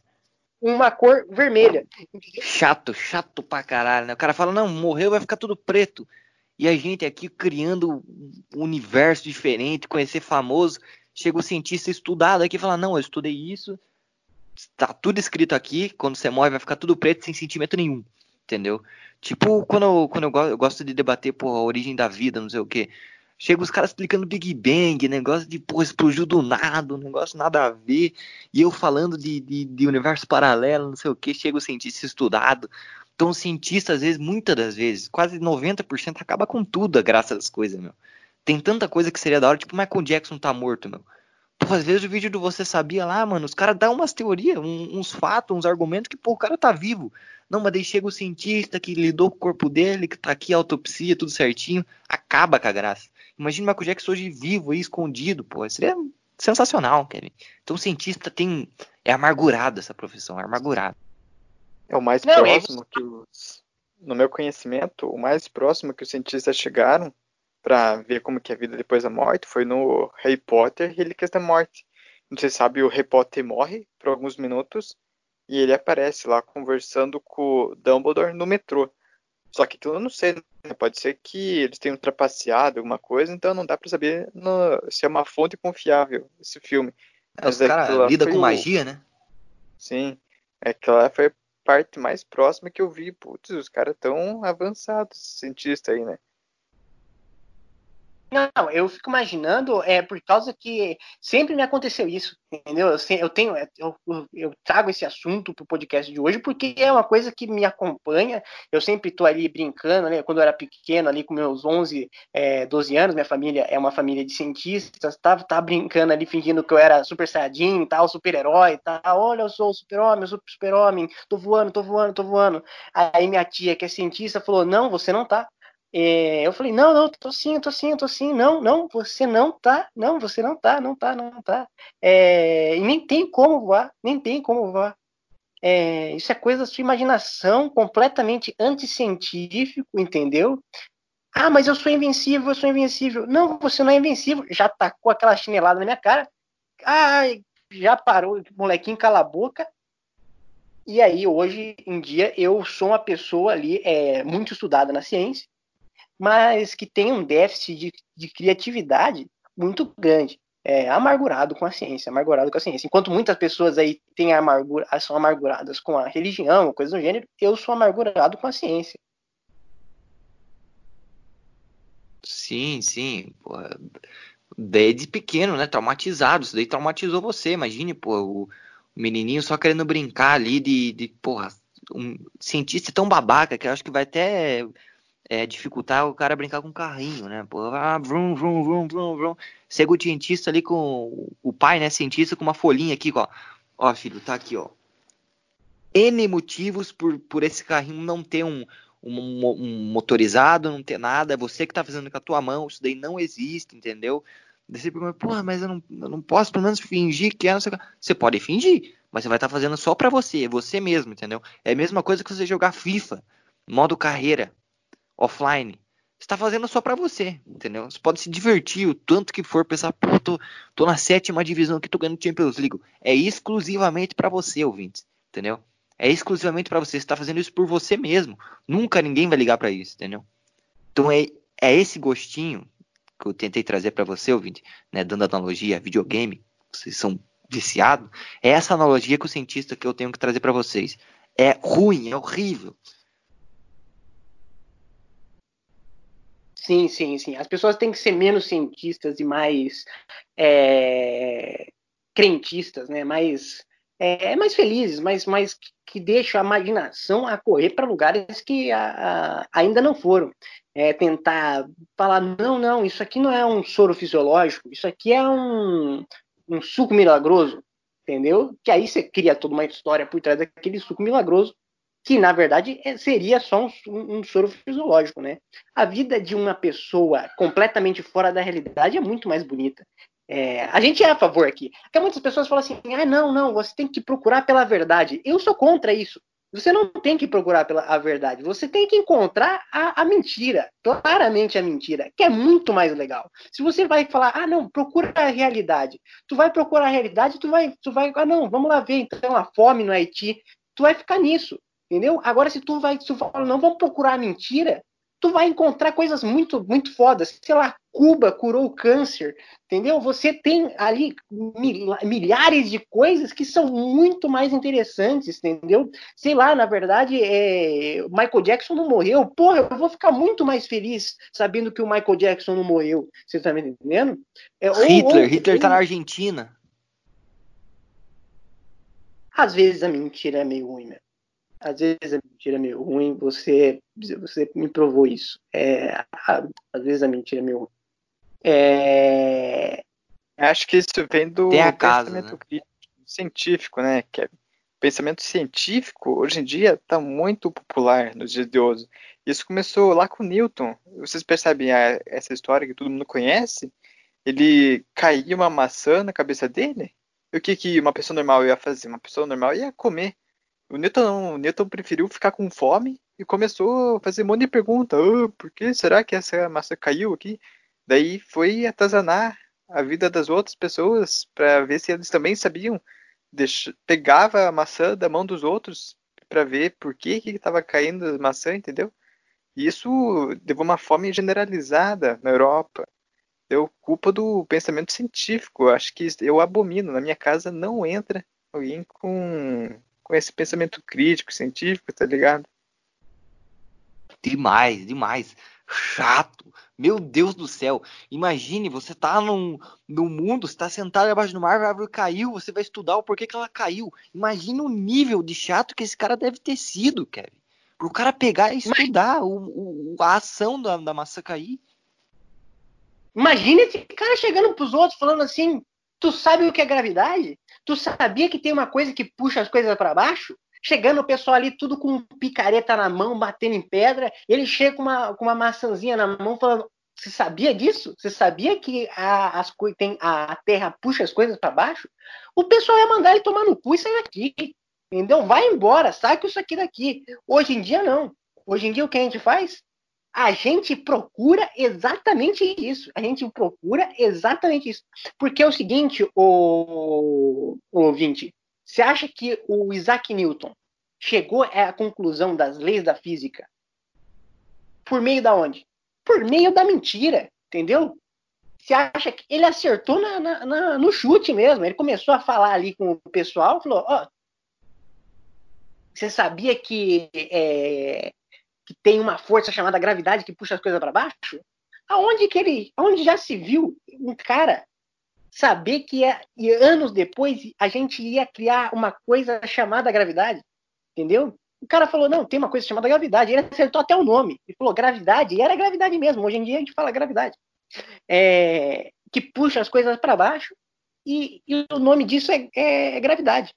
uma cor vermelha. Chato, chato pra caralho, né? O cara fala, não, morreu, vai ficar tudo preto. E a gente aqui criando um universo diferente, conhecer famoso. Chega o cientista estudado aqui e fala, não, eu estudei isso, tá tudo escrito aqui, quando você morre vai ficar tudo preto sem sentimento nenhum, entendeu? Tipo, quando eu, quando eu, eu gosto de debater, pô, a origem da vida, não sei o quê. Chega os caras explicando Big Bang, negócio de, pô, explodiu do nada, um negócio nada a ver. E eu falando de, de, de universo paralelo, não sei o que. Chega o cientista estudado. Então, o cientista, às vezes, muitas das vezes, quase 90% acaba com tudo, graças às coisas, meu. Tem tanta coisa que seria da hora, tipo, Michael Jackson tá morto, meu. Pô, às vezes o vídeo do Você Sabia lá, mano, os caras dão umas teorias, um, uns fatos, uns argumentos que, pô, o cara tá vivo. Não, mas daí chega o cientista que lidou com o corpo dele, que tá aqui a autopsia, tudo certinho, acaba com a graça. Imagina o Michael Jackson hoje vivo aí, escondido, pô. Seria sensacional, Kevin. Então o cientista tem. É amargurado essa profissão, é amargurado. É o mais Não, é próximo é... que os. No meu conhecimento, o mais próximo que os cientistas chegaram para ver como que é a vida depois da morte foi no Harry Potter Relíquias da Morte. Não sei se sabe, o Harry Potter morre por alguns minutos e ele aparece lá conversando com o Dumbledore no metrô. Só que aquilo eu não sei, né? pode ser que eles tenham trapaceado alguma coisa, então não dá para saber no, se é uma fonte confiável esse filme. É, os caras lida com o... magia, né? Sim, aquela foi a parte mais próxima que eu vi. Putz, os caras tão avançados, cientistas aí, né? Não, eu fico imaginando, é por causa que sempre me aconteceu isso, entendeu? Eu, eu tenho, é, eu, eu trago esse assunto pro podcast de hoje porque é uma coisa que me acompanha. Eu sempre tô ali brincando, né? Quando eu era pequeno, ali com meus 11, é, 12 anos, minha família é uma família de cientistas, tava, tava brincando ali fingindo que eu era super saiyajin, tal, super-herói, tal. Olha, eu sou o super-homem, eu sou super-homem, tô voando, tô voando, tô voando. Aí minha tia, que é cientista, falou: "Não, você não tá". É, eu falei, não, não, tô sim, tô sim, tô sim, não, não, você não tá, não, você não tá, não tá, não tá. É, e nem tem como voar, nem tem como voar. É, isso é coisa da sua imaginação, completamente anticientífico, entendeu? Ah, mas eu sou invencível, eu sou invencível. Não, você não é invencível. Já tacou aquela chinelada na minha cara. Ai, já parou, molequinho, cala a boca. E aí, hoje em dia, eu sou uma pessoa ali é, muito estudada na ciência mas que tem um déficit de, de criatividade muito grande. É, amargurado com a ciência, amargurado com a ciência. Enquanto muitas pessoas aí têm amargura, são amarguradas com a religião, coisa do gênero, eu sou amargurado com a ciência. Sim, sim. Porra. Desde pequeno, né? Traumatizado. Isso daí traumatizou você. Imagine, pô, o menininho só querendo brincar ali de, de porra, um cientista tão babaca que eu acho que vai até é, dificultar o cara brincar com carrinho, né? Pô, ah, vrum, vrum, vrum, vrum, vrum. Chega o cientista ali com o pai, né? Cientista com uma folhinha aqui, ó. Ó, filho, tá aqui, ó. N motivos por, por esse carrinho não ter um, um, um motorizado, não ter nada. É você que tá fazendo com a tua mão. Isso daí não existe, entendeu? Você pergunta, porra, mas eu não, eu não posso pelo menos fingir que é, não sei o que. Você pode fingir, mas você vai estar tá fazendo só para você, você mesmo, entendeu? É a mesma coisa que você jogar FIFA, modo carreira offline, está fazendo só para você, entendeu? Você pode se divertir o tanto que for, pensar, pô, tô, tô na sétima divisão aqui, tô ganhando Champions League. É exclusivamente para você, ouvintes, entendeu? É exclusivamente para você, você está fazendo isso por você mesmo. Nunca ninguém vai ligar para isso, entendeu? Então é, é esse gostinho que eu tentei trazer para você, ouvinte, né, dando analogia videogame, vocês são viciados, é essa analogia que o cientista que eu tenho que trazer para vocês. É ruim, é horrível. Sim, sim, sim. As pessoas têm que ser menos cientistas e mais é, crentistas, né? Mais é, mais felizes, mais, mais que deixam a imaginação a correr para lugares que a, a, ainda não foram. É, tentar falar, não, não, isso aqui não é um soro fisiológico, isso aqui é um, um suco milagroso, entendeu? Que aí você cria toda uma história por trás daquele suco milagroso, que na verdade é, seria só um, um soro fisiológico, né? A vida de uma pessoa completamente fora da realidade é muito mais bonita. É, a gente é a favor aqui. Porque muitas pessoas falam assim: ah, não, não, você tem que procurar pela verdade. Eu sou contra isso. Você não tem que procurar pela a verdade, você tem que encontrar a, a, mentira, claramente a mentira, que é muito mais legal. Se você vai falar, ah, não, procura a realidade, tu vai procurar a realidade, tu vai, tu vai, ah, não, vamos lá ver então a fome no Haiti, tu vai ficar nisso, entendeu? Agora, se tu vai, se tu fala, não, vamos procurar a mentira, tu vai encontrar coisas muito, muito fodas. Sei lá, Cuba curou o câncer, entendeu? Você tem ali milhares de coisas que são muito mais interessantes, entendeu? Sei lá, na verdade, é... Michael Jackson não morreu. Porra, eu vou ficar muito mais feliz sabendo que o Michael Jackson não morreu. Você tá me entendendo? É, Hitler, ou... Hitler tá na Argentina. Às vezes a mentira é meio ruim, né? Às vezes a mentira é meio ruim, você, você me provou isso. É, às vezes a mentira é meio ruim. É... Acho que isso vem do casa, pensamento né? científico, né, Kevin? O pensamento científico, hoje em dia, está muito popular nos dias de hoje. Isso começou lá com Newton. Vocês percebem a, essa história que todo mundo conhece? Ele caía uma maçã na cabeça dele? E o que, que uma pessoa normal ia fazer? Uma pessoa normal ia comer. O Newton, o Newton preferiu ficar com fome e começou a fazer um monte de perguntas. Oh, por que será que essa maçã caiu aqui? Daí foi atazanar a vida das outras pessoas para ver se eles também sabiam. Deixa, pegava a maçã da mão dos outros para ver por que estava caindo a maçã, entendeu? E isso deu uma fome generalizada na Europa. Deu culpa do pensamento científico. Acho que eu abomino. Na minha casa não entra alguém com com esse pensamento crítico, científico, tá ligado? Demais, demais. Chato. Meu Deus do céu. Imagine, você tá num, num mundo, você tá sentado abaixo do mar, a árvore caiu, você vai estudar o porquê que ela caiu. Imagine o nível de chato que esse cara deve ter sido, Kevin. Pro cara pegar e estudar o, o, a ação da, da maçã cair. Imagina esse cara chegando pros outros falando assim: Tu sabe o que é gravidade? Tu sabia que tem uma coisa que puxa as coisas para baixo? Chegando o pessoal ali, tudo com picareta na mão, batendo em pedra, ele chega com uma, com uma maçãzinha na mão, falando: Você sabia disso? Você sabia que a, as, tem, a, terra puxa as coisas para baixo? O pessoal ia mandar ele tomar no cu e sair daqui. Entendeu? Vai embora, sai com isso aqui daqui. Hoje em dia, não. Hoje em dia, o que a gente faz? A gente procura exatamente isso. A gente procura exatamente isso. Porque é o seguinte, o, o ouvinte, você acha que o Isaac Newton chegou à conclusão das leis da física por meio da onde? Por meio da mentira, entendeu? Você acha que ele acertou na, na, na, no chute mesmo? Ele começou a falar ali com o pessoal, falou: ó, oh, você sabia que é, que tem uma força chamada gravidade que puxa as coisas para baixo? Aonde que ele, aonde já se viu um cara saber que é, e anos depois a gente ia criar uma coisa chamada gravidade, entendeu? O cara falou, não, tem uma coisa chamada gravidade. Ele acertou até o nome. Ele falou gravidade, e era gravidade mesmo. Hoje em dia a gente fala gravidade. É, que puxa as coisas para baixo, e, e, o nome disso é, é, é gravidade.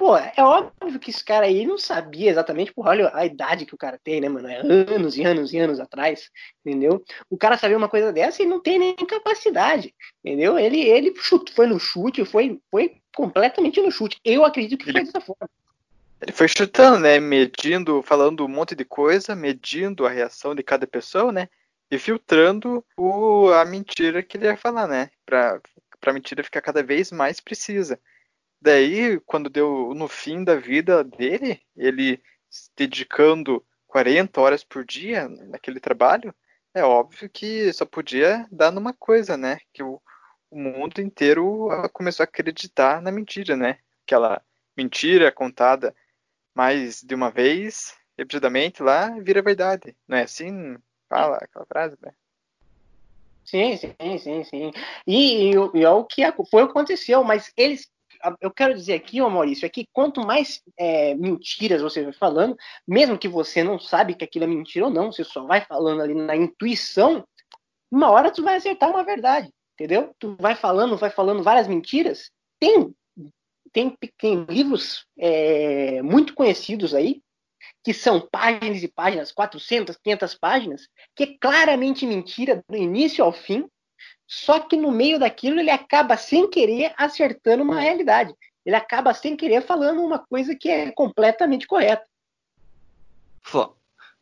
Pô, é óbvio que esse cara aí não sabia exatamente, porra, olha a idade que o cara tem, né, mano? É anos e anos e anos atrás, entendeu? O cara sabia uma coisa dessa e não tem nem capacidade, entendeu? Ele, ele chute, foi no chute, foi, foi completamente no chute. Eu acredito que foi dessa forma. Ele foi chutando, né? Medindo, falando um monte de coisa, medindo a reação de cada pessoa, né? E filtrando o, a mentira que ele ia falar, né? Pra, pra mentira ficar cada vez mais precisa. Daí, quando deu no fim da vida dele, ele se dedicando 40 horas por dia naquele trabalho, é óbvio que só podia dar numa coisa, né? Que o, o mundo inteiro começou a acreditar na mentira, né? Aquela mentira contada mais de uma vez, repetidamente lá, vira verdade. Não é assim? Fala aquela frase, né? Sim, sim, sim, sim. E, e, e é o que foi o que aconteceu, mas eles eu quero dizer aqui, ô Maurício, é que quanto mais é, mentiras você vai falando, mesmo que você não sabe que aquilo é mentira ou não, você só vai falando ali na intuição, uma hora tu vai acertar uma verdade, entendeu? Tu vai falando, vai falando várias mentiras. Tem, tem, tem livros é, muito conhecidos aí, que são páginas e páginas, 400, 500 páginas, que é claramente mentira do início ao fim, só que no meio daquilo ele acaba sem querer acertando uma realidade. Ele acaba sem querer falando uma coisa que é completamente correta.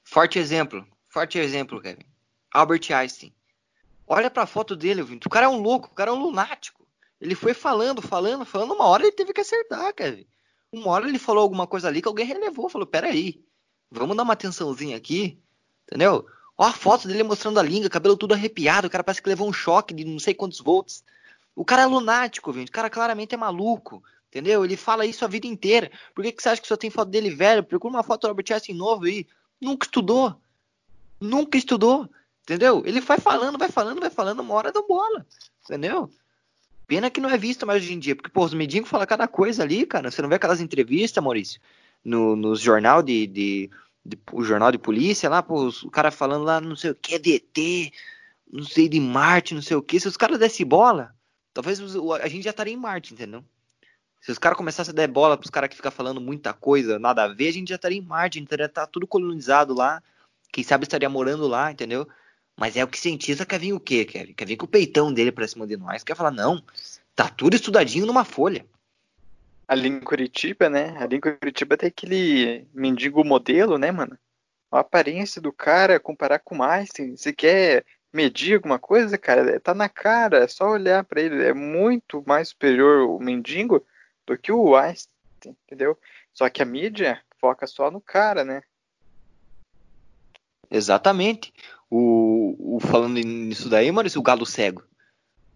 Forte exemplo, forte exemplo, Kevin. Albert Einstein. Olha pra foto dele. O cara é um louco, o cara é um lunático. Ele foi falando, falando, falando. Uma hora ele teve que acertar, Kevin. Uma hora ele falou alguma coisa ali que alguém relevou. Falou: peraí, vamos dar uma atençãozinha aqui. Entendeu? Ó a foto dele mostrando a língua, cabelo tudo arrepiado, o cara parece que levou um choque de não sei quantos volts. O cara é lunático, gente. O cara claramente é maluco. Entendeu? Ele fala isso a vida inteira. Por que, que você acha que só tem foto dele velho? Procura uma foto do Albert Einstein novo aí. Nunca estudou. Nunca estudou. Entendeu? Ele vai falando, vai falando, vai falando, uma hora da bola. Entendeu? Pena que não é visto mais hoje em dia. Porque, pô, os medicos falam cada coisa ali, cara. Você não vê aquelas entrevistas, Maurício, no, no jornal de, de de, o jornal de polícia lá, pô, o cara falando lá, não sei o que, DT, não sei de Marte, não sei o que. Se os caras dessem bola, talvez a gente já estaria em Marte, entendeu? Se os caras começassem a dar bola pros caras que ficam falando muita coisa, nada a ver, a gente já estaria em Marte, estaria tá tudo colonizado lá. Quem sabe estaria morando lá, entendeu? Mas é o que cientista quer vir o quê, Kevin? Quer vir com o peitão dele pra cima de nós, quer falar, não, tá tudo estudadinho numa folha ali em Curitiba, né? Ali em Curitiba tem aquele mendigo modelo, né, mano? A aparência do cara, comparar com o Einstein, você quer medir alguma coisa, cara, tá na cara, é só olhar para ele, é muito mais superior o mendigo do que o Einstein, entendeu? Só que a mídia foca só no cara, né? Exatamente. O, o falando nisso daí, esse o galo cego.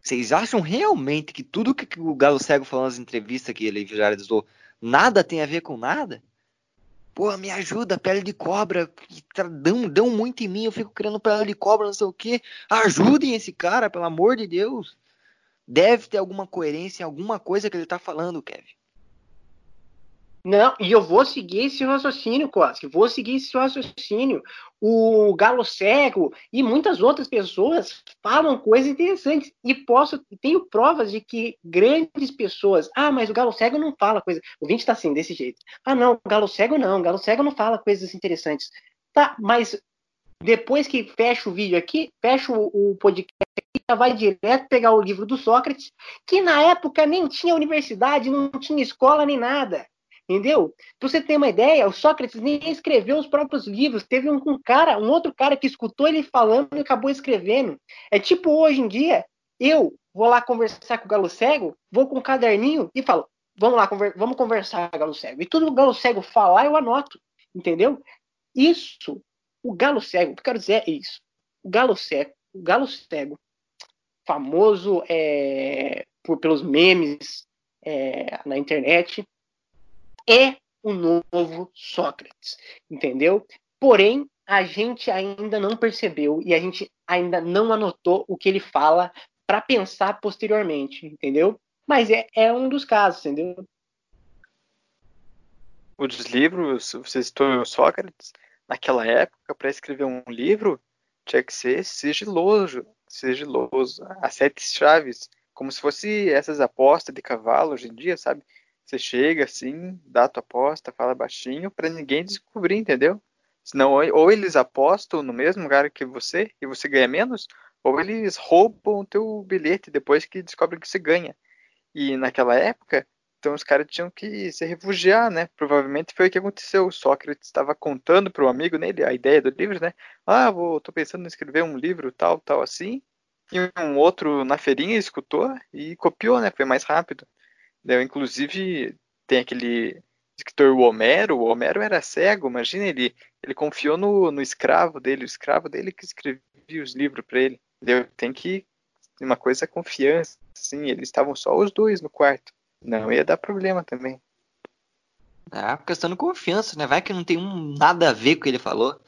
Vocês acham realmente que tudo que o Galo Cego falou nas entrevistas que ele já realizou nada tem a ver com nada? Pô, me ajuda, pele de cobra, dão, dão muito em mim, eu fico querendo pele de cobra, não sei o quê. Ajudem esse cara, pelo amor de Deus. Deve ter alguma coerência em alguma coisa que ele tá falando, Kevin. Não, e eu vou seguir esse raciocínio, Koski. Vou seguir esse raciocínio. O Galo Cego e muitas outras pessoas falam coisas interessantes. E posso, tenho provas de que grandes pessoas. Ah, mas o Galo Cego não fala coisa. O Vinte está assim, desse jeito. Ah, não, o Galo Cego não. O Galo Cego não fala coisas interessantes. Tá, mas depois que fecha o vídeo aqui, fecha o, podcast aqui, já vai direto pegar o livro do Sócrates, que na época nem tinha universidade, não tinha escola nem nada. Entendeu? Pra você ter uma ideia, o Sócrates nem escreveu os próprios livros. Teve um, um, cara, um outro cara que escutou ele falando e acabou escrevendo. É tipo hoje em dia, eu vou lá conversar com o Galo Cego, vou com um caderninho e falo, vamos lá, conver vamos conversar, Galo Cego. E tudo o Galo Cego falar, eu anoto. Entendeu? Isso, o Galo Cego, o que eu quero dizer é isso. O Galo Cego, o Galo Cego, famoso é, por, pelos memes é, na internet, é o novo Sócrates, entendeu? Porém, a gente ainda não percebeu e a gente ainda não anotou o que ele fala para pensar posteriormente, entendeu? Mas é, é um dos casos, entendeu? Os livros, você citou Sócrates, naquela época, para escrever um livro, tinha que ser sigiloso, sigiloso, as sete chaves, como se fosse essas apostas de cavalo hoje em dia, sabe? Você chega assim, dá tua aposta, fala baixinho para ninguém descobrir, entendeu? Senão, ou eles apostam no mesmo lugar que você e você ganha menos, ou eles roubam o teu bilhete depois que descobrem que você ganha. E naquela época, então os caras tinham que se refugiar, né? Provavelmente foi o que aconteceu. O Sócrates estava contando para o amigo dele a ideia do livro, né? Ah, vou, tô pensando em escrever um livro tal, tal assim. E um outro na feirinha escutou e copiou, né? Foi mais rápido. Eu, inclusive, tem aquele escritor Homero. O Homero era cego, imagina, ele, ele confiou no, no escravo dele, o escravo dele que escrevia os livros para ele. Tem que. Uma coisa é confiança, sim. Eles estavam só os dois no quarto. Não ia dar problema também. É, questão de confiança, né? Vai que não tem um, nada a ver com o que ele falou.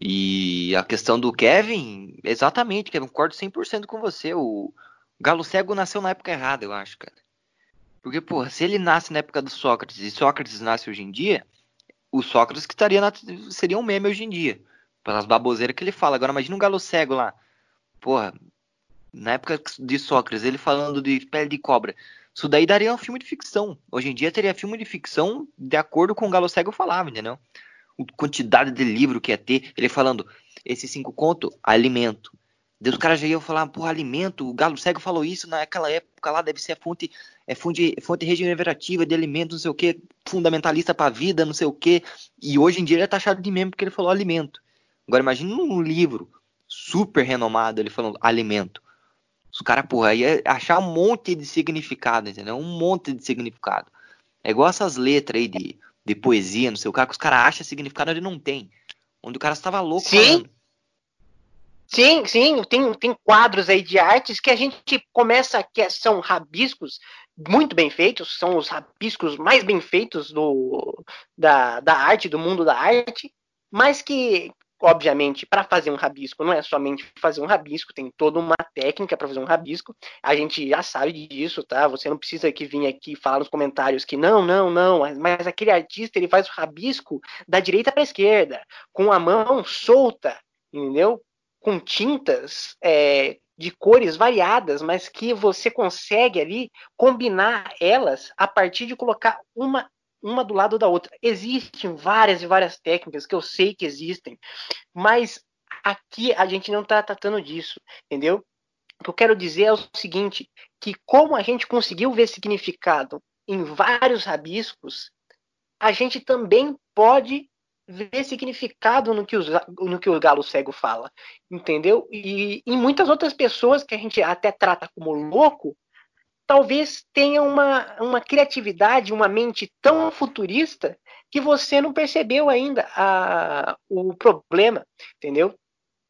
E a questão do Kevin, exatamente, Kevin, concordo 100% com você. O Galo Cego nasceu na época errada, eu acho, cara. Porque, porra, se ele nasce na época do Sócrates e Sócrates nasce hoje em dia, o Sócrates que estaria na, seria um meme hoje em dia. Pelas baboseiras que ele fala. Agora imagina um galo cego lá. Porra, na época de Sócrates, ele falando de pele de cobra. Isso daí daria um filme de ficção. Hoje em dia teria filme de ficção de acordo com o Galo Cego falava, entendeu? A quantidade de livro que ia ter. Ele falando, esses cinco contos, alimento. Deus, os caras já iam falar, porra, alimento, o Galo Cego falou isso naquela época lá, deve ser a fonte, é fonte, fonte regenerativa de alimentos, não sei o que, fundamentalista pra vida, não sei o que. E hoje em dia ele é taxado de meme porque ele falou alimento. Agora imagine um livro super renomado ele falando alimento. Os caras, porra, ia achar um monte de significado, entendeu? Um monte de significado. É igual essas letras aí de, de poesia, não sei o que, que os caras acham significado onde não tem. Onde o cara estava louco Sim. Falando. Sim, sim, tem, tem quadros aí de artes que a gente começa que são rabiscos muito bem feitos, são os rabiscos mais bem feitos do, da, da arte, do mundo da arte, mas que obviamente, para fazer um rabisco, não é somente fazer um rabisco, tem toda uma técnica para fazer um rabisco. A gente já sabe disso, tá? Você não precisa que vir aqui falar nos comentários que não, não, não, mas aquele artista ele faz o rabisco da direita para esquerda, com a mão solta, entendeu? Com tintas é, de cores variadas, mas que você consegue ali combinar elas a partir de colocar uma uma do lado da outra. Existem várias e várias técnicas que eu sei que existem, mas aqui a gente não está tratando disso, entendeu? O que eu quero dizer é o seguinte, que como a gente conseguiu ver significado em vários rabiscos, a gente também pode ver significado no que, os, no que o galo cego fala, entendeu? E em muitas outras pessoas que a gente até trata como louco, talvez tenha uma, uma criatividade, uma mente tão futurista que você não percebeu ainda a, o problema, entendeu?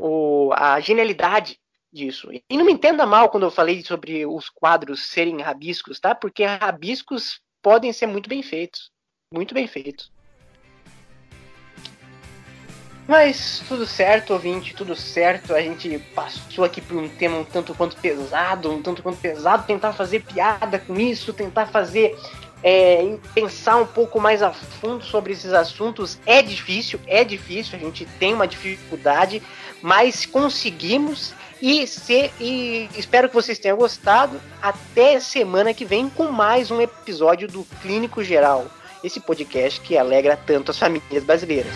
O, a genialidade disso. E não me entenda mal quando eu falei sobre os quadros serem rabiscos, tá? Porque rabiscos podem ser muito bem feitos. Muito bem feitos. Mas tudo certo, ouvinte, tudo certo. A gente passou aqui por um tema um tanto quanto pesado, um tanto quanto pesado, tentar fazer piada com isso, tentar fazer. É, pensar um pouco mais a fundo sobre esses assuntos é difícil, é difícil, a gente tem uma dificuldade, mas conseguimos e, se, e espero que vocês tenham gostado. Até semana que vem com mais um episódio do Clínico Geral, esse podcast que alegra tanto as famílias brasileiras.